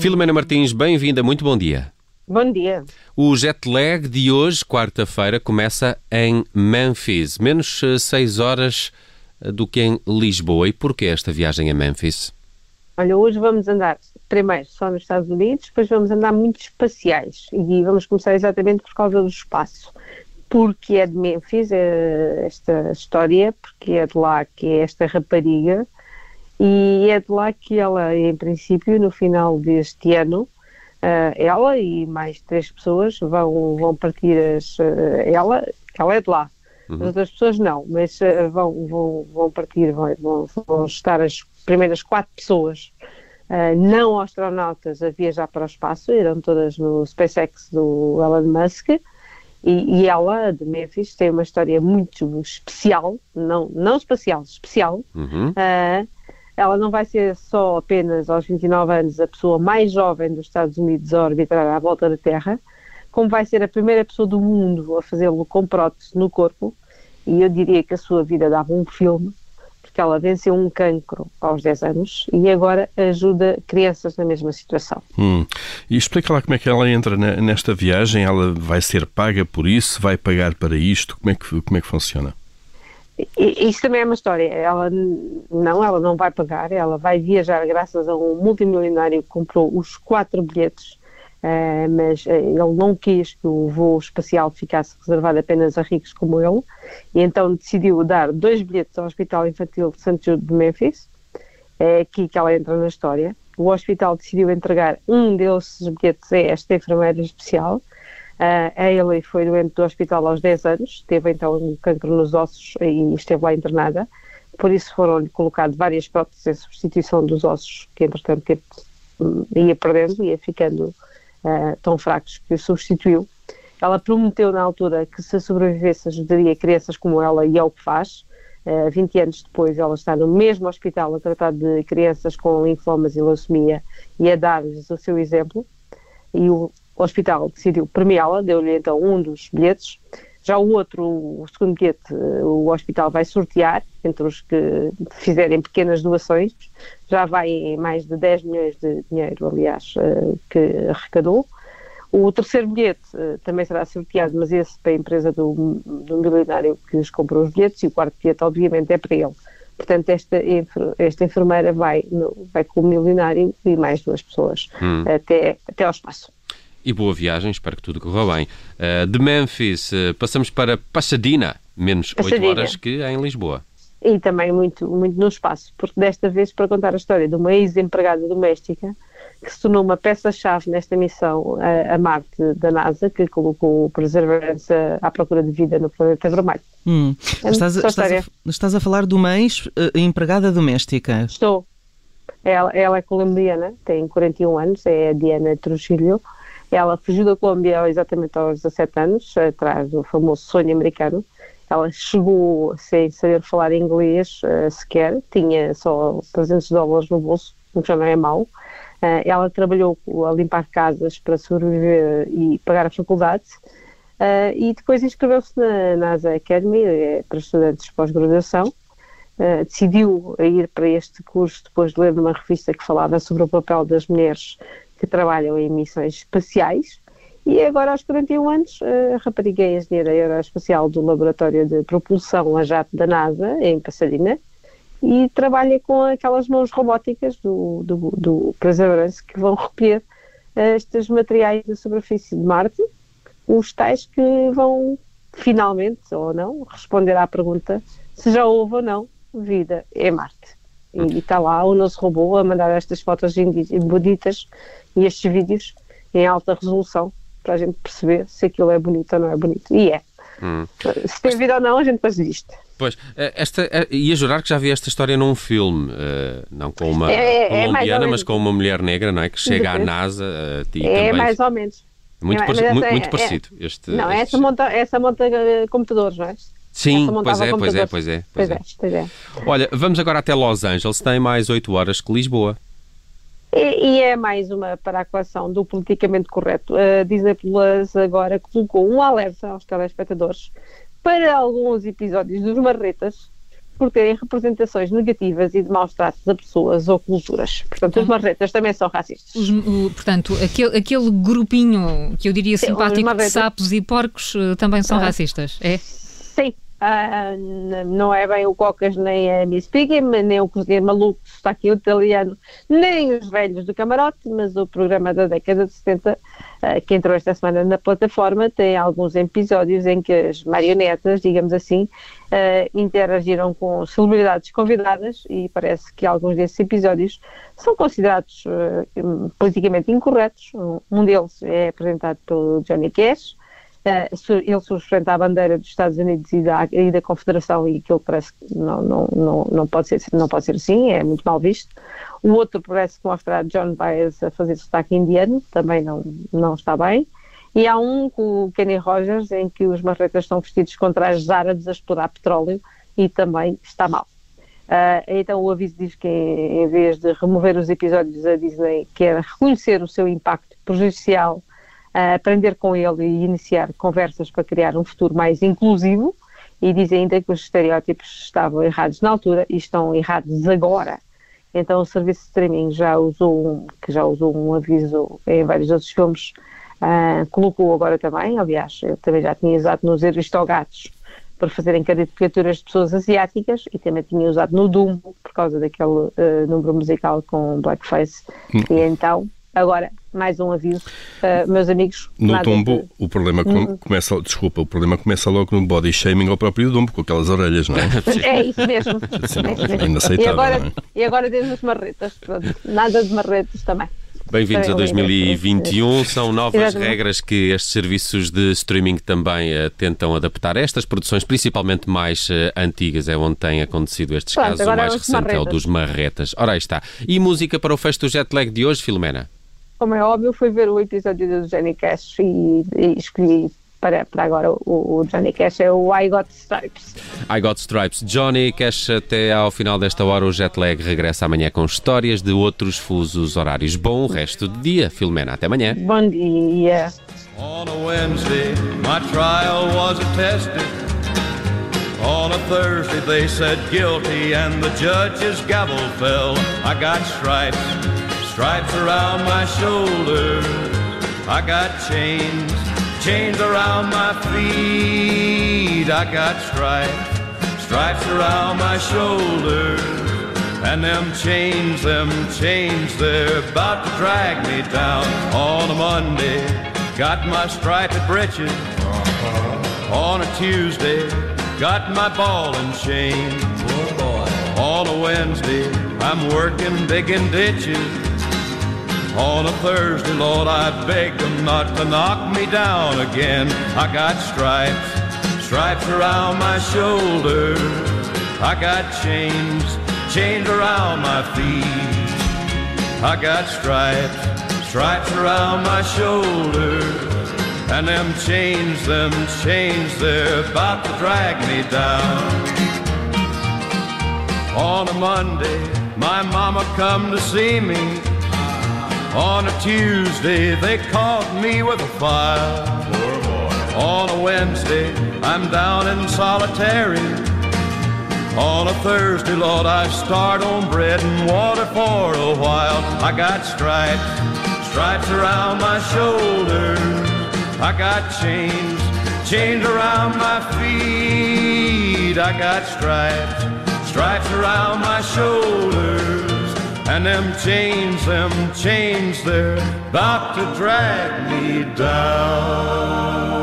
Filomena Martins, bem-vinda, muito bom dia. Bom dia. O jet lag de hoje, quarta-feira, começa em Memphis, menos 6 horas eh, do que em Lisboa. E porquê esta viagem a Memphis? Olha, hoje vamos andar primeiro só nos Estados Unidos, depois vamos andar muito espaciais e vamos começar exatamente por causa do espaço. Porque é de Memphis é esta história, porque é de lá que é esta rapariga e é de lá que ela, em princípio, no final deste ano, Uh, ela e mais três pessoas vão, vão partir as, uh, ela, ela é de lá, uhum. as outras pessoas não, mas uh, vão, vão, vão partir, vão, vão estar as primeiras quatro pessoas. Não astronautas a viajar para o espaço, irão todas no SpaceX do Elon Musk. E, e ela, de Memphis, tem uma história muito especial, não, não espacial, especial, uhum ela não vai ser só apenas aos 29 anos a pessoa mais jovem dos Estados Unidos a orbitar à volta da Terra, como vai ser a primeira pessoa do mundo a fazê-lo com prótese no corpo, e eu diria que a sua vida dava um filme, porque ela venceu um cancro aos 10 anos e agora ajuda crianças na mesma situação. Hum. E explica lá como é que ela entra nesta viagem, ela vai ser paga por isso, vai pagar para isto, como é que, como é que funciona? Isso também é uma história. Ela não, ela não vai pagar, ela vai viajar graças a um multimilionário que comprou os quatro bilhetes, uh, mas uh, ele não quis que o voo espacial ficasse reservado apenas a ricos como ele, e então decidiu dar dois bilhetes ao Hospital Infantil de St. Jude de Memphis. É aqui que ela entra na história. O hospital decidiu entregar um desses bilhetes a esta enfermeira especial Uh, a Hayley foi doente do hospital aos 10 anos, teve então um cancro nos ossos e esteve lá internada. Por isso foram-lhe colocadas várias próteses em substituição dos ossos, que entretanto teve, hum, ia perdendo, ia ficando uh, tão fracos que o substituiu. Ela prometeu na altura que se sobrevivesse ajudaria crianças como ela e é o que faz. Uh, 20 anos depois ela está no mesmo hospital a tratar de crianças com linfomas e leucemia e a dar-lhes o seu exemplo. E o, o hospital decidiu premiá-la, deu-lhe então um dos bilhetes. Já o outro, o segundo bilhete, eh, o hospital vai sortear entre os que fizerem pequenas doações. Já vai em mais de 10 milhões de dinheiro, aliás, eh, que arrecadou. O terceiro bilhete eh, também será sorteado, mas esse para a empresa do, do milionário que lhes comprou os bilhetes, e o quarto bilhete, obviamente, é para ele. Portanto, esta, esta enfermeira vai, vai com o milionário e mais duas pessoas hum. até, até ao espaço e boa viagem, espero que tudo corra bem. Uh, de Memphis, uh, passamos para Pasadena, menos Pasadena. 8 horas que em Lisboa. E também muito, muito no espaço, porque desta vez para contar a história de uma ex-empregada doméstica que se tornou uma peça-chave nesta missão a, a, Marte da NASA, que colocou Perseverance à procura de vida no planeta vermelho. Hum. É estás, a, estás, a, estás, a, falar de uma ex-empregada doméstica? Estou. Ela, ela é colombiana, tem 41 anos, é a Diana Trujillo, ela fugiu da Colômbia exatamente aos 17 anos, atrás do famoso sonho americano. Ela chegou sem saber falar inglês uh, sequer, tinha só 300 dólares no bolso, o que já não é mau. Uh, ela trabalhou a limpar casas para sobreviver e pagar a faculdade. Uh, e depois inscreveu-se na NASA Academy para estudantes de pós-graduação. Uh, decidiu ir para este curso depois de ler numa revista que falava sobre o papel das mulheres que trabalham em missões espaciais. E agora, aos 41 anos, a rapariga é engenheira aeroespacial do Laboratório de Propulsão a Jato da NASA, em Pasadena, e trabalha com aquelas mãos robóticas do, do, do Perseverance que vão recolher estes materiais da superfície de Marte, os tais que vão finalmente, ou não, responder à pergunta se já houve ou não vida em Marte. E está lá o nosso robô a mandar estas fotos bonitas e estes vídeos em alta resolução para a gente perceber se aquilo é bonito ou não é bonito. E é. Hum. Se tem vida ou não, a gente depois diz Pois, eh, esta, eh, ia jurar que já vi esta história num filme, uh, não com uma é, é, é colombiana, é mas com uma mulher negra, não é? Que chega à NASA e É também... mais ou menos. Muito, é, muito, muito parecido. Este, não, este... essa monta, essa monta computadores, não é? Sim, pois é, pois é, pois é, pois é. Pois é. Olha, vamos agora até Los Angeles, tem mais 8 horas que Lisboa. E, e, é mais uma para a equação do politicamente correto. A Disney Plus agora colocou um alerta aos telespectadores para alguns episódios dos Marretas por terem representações negativas e de maus tratos a pessoas ou culturas. Portanto, os marretas também são racistas. Os, o, portanto, aquele, aquele grupinho que eu diria Sim, simpático de sapos e porcos uh, também são ah. racistas, é? Sim, Uh, não é bem o Cocas nem a Miss Piggy, nem o Cozinheiro Maluco, está aqui o italiano, nem os velhos do camarote, mas o programa da década de 70, uh, ah, que entrou esta semana na plataforma, tem alguns episódios em que as marionetas, digamos assim, uh, interagiram com celebridades convidadas e parece que alguns desses episódios são considerados politicamente incorretos. Um deles é apresentado pelo Johnny Cash, ele sustenta a bandeira dos Estados Unidos e da, e da Confederação e aquilo parece que não, não, não, não, pode ser, não pode ser assim, é muito mal visto. O outro parece que mostra John Baez a fazer sotaque indiano, também não, não está bem. E há um com o Kenny Rogers em que os marretas estão vestidos com trajes árabes a explorar petróleo e também está mal. Uh, então o aviso diz que em vez de remover os episódios a Disney quer reconhecer o seu impacto prejudicial aprender com ele e iniciar conversas para criar um futuro mais inclusivo e diz ainda que os estereótipos estavam errados na altura e estão errados agora. Então o serviço de streaming já usou um, que já usou um aviso em vários outros filmes, uh, colocou agora também, aliás, eu também já tinha usado nos Aristogatos para fazerem caricaturas de pessoas asiáticas e também tinha usado no Dumbo por causa daquele uh, número musical com blackface hum. e então Agora, mais um aviso, uh, meus amigos. No tombo, de... o problema uhum. começa, desculpa, o problema começa logo no body shaming ao próprio tombo, com aquelas orelhas, não é? é isso mesmo. Sim, é mesmo. Inaceitável. E agora, é? e agora temos as marretas, pronto. Nada de marretas também. Bem-vindos a 2021. São novas Exatamente. regras que estes serviços de streaming também uh, tentam adaptar. Estas produções, principalmente mais uh, antigas, é onde tem acontecido estes Pronto, casos. O mais recente é o dos marretas. Ora, aí está. E música para o fecho do jet lag de hoje, Filomena? Como é óbvio, fui ver o episódio do Johnny Cash e, e escolhi para, para agora o, o, Johnny Cash é o I Got Stripes. I Got Stripes. Johnny Cash, até ao final desta hora, o jet lag regressa amanhã com histórias de outros fusos horários. Bom resto de dia, Filomena. Até amanhã. Bom dia. On a Wednesday, my trial was attested. On a Thursday, they said guilty, and the judge's gavel fell. I got stripes. Stripes around my shoulders. I got chains, chains around my feet. I got stripes, stripes around my shoulders. And them chains, them chains, they're about to drag me down on a Monday. Got my striped breeches uh-huh. on a Tuesday. Got my ball and chain. On a Wednesday, I'm working digging ditches. On a Thursday, Lord, I beg them not to knock me down again. I got stripes, stripes around my shoulders. I got chains, chains around my feet. I got stripes, stripes around my shoulders. And them chains, them chains, they're about to drag me down. On a Monday, my mama come to see me. On a Tuesday, they caught me with a file. On a Wednesday, I'm down in solitary. On a Thursday, Lord, I start on bread and water for a while. I got stripes, stripes around my shoulders. I got chains, chains around my feet. I got stripes, stripes around my shoulders. And them chains, them chains, they're about to drag me down.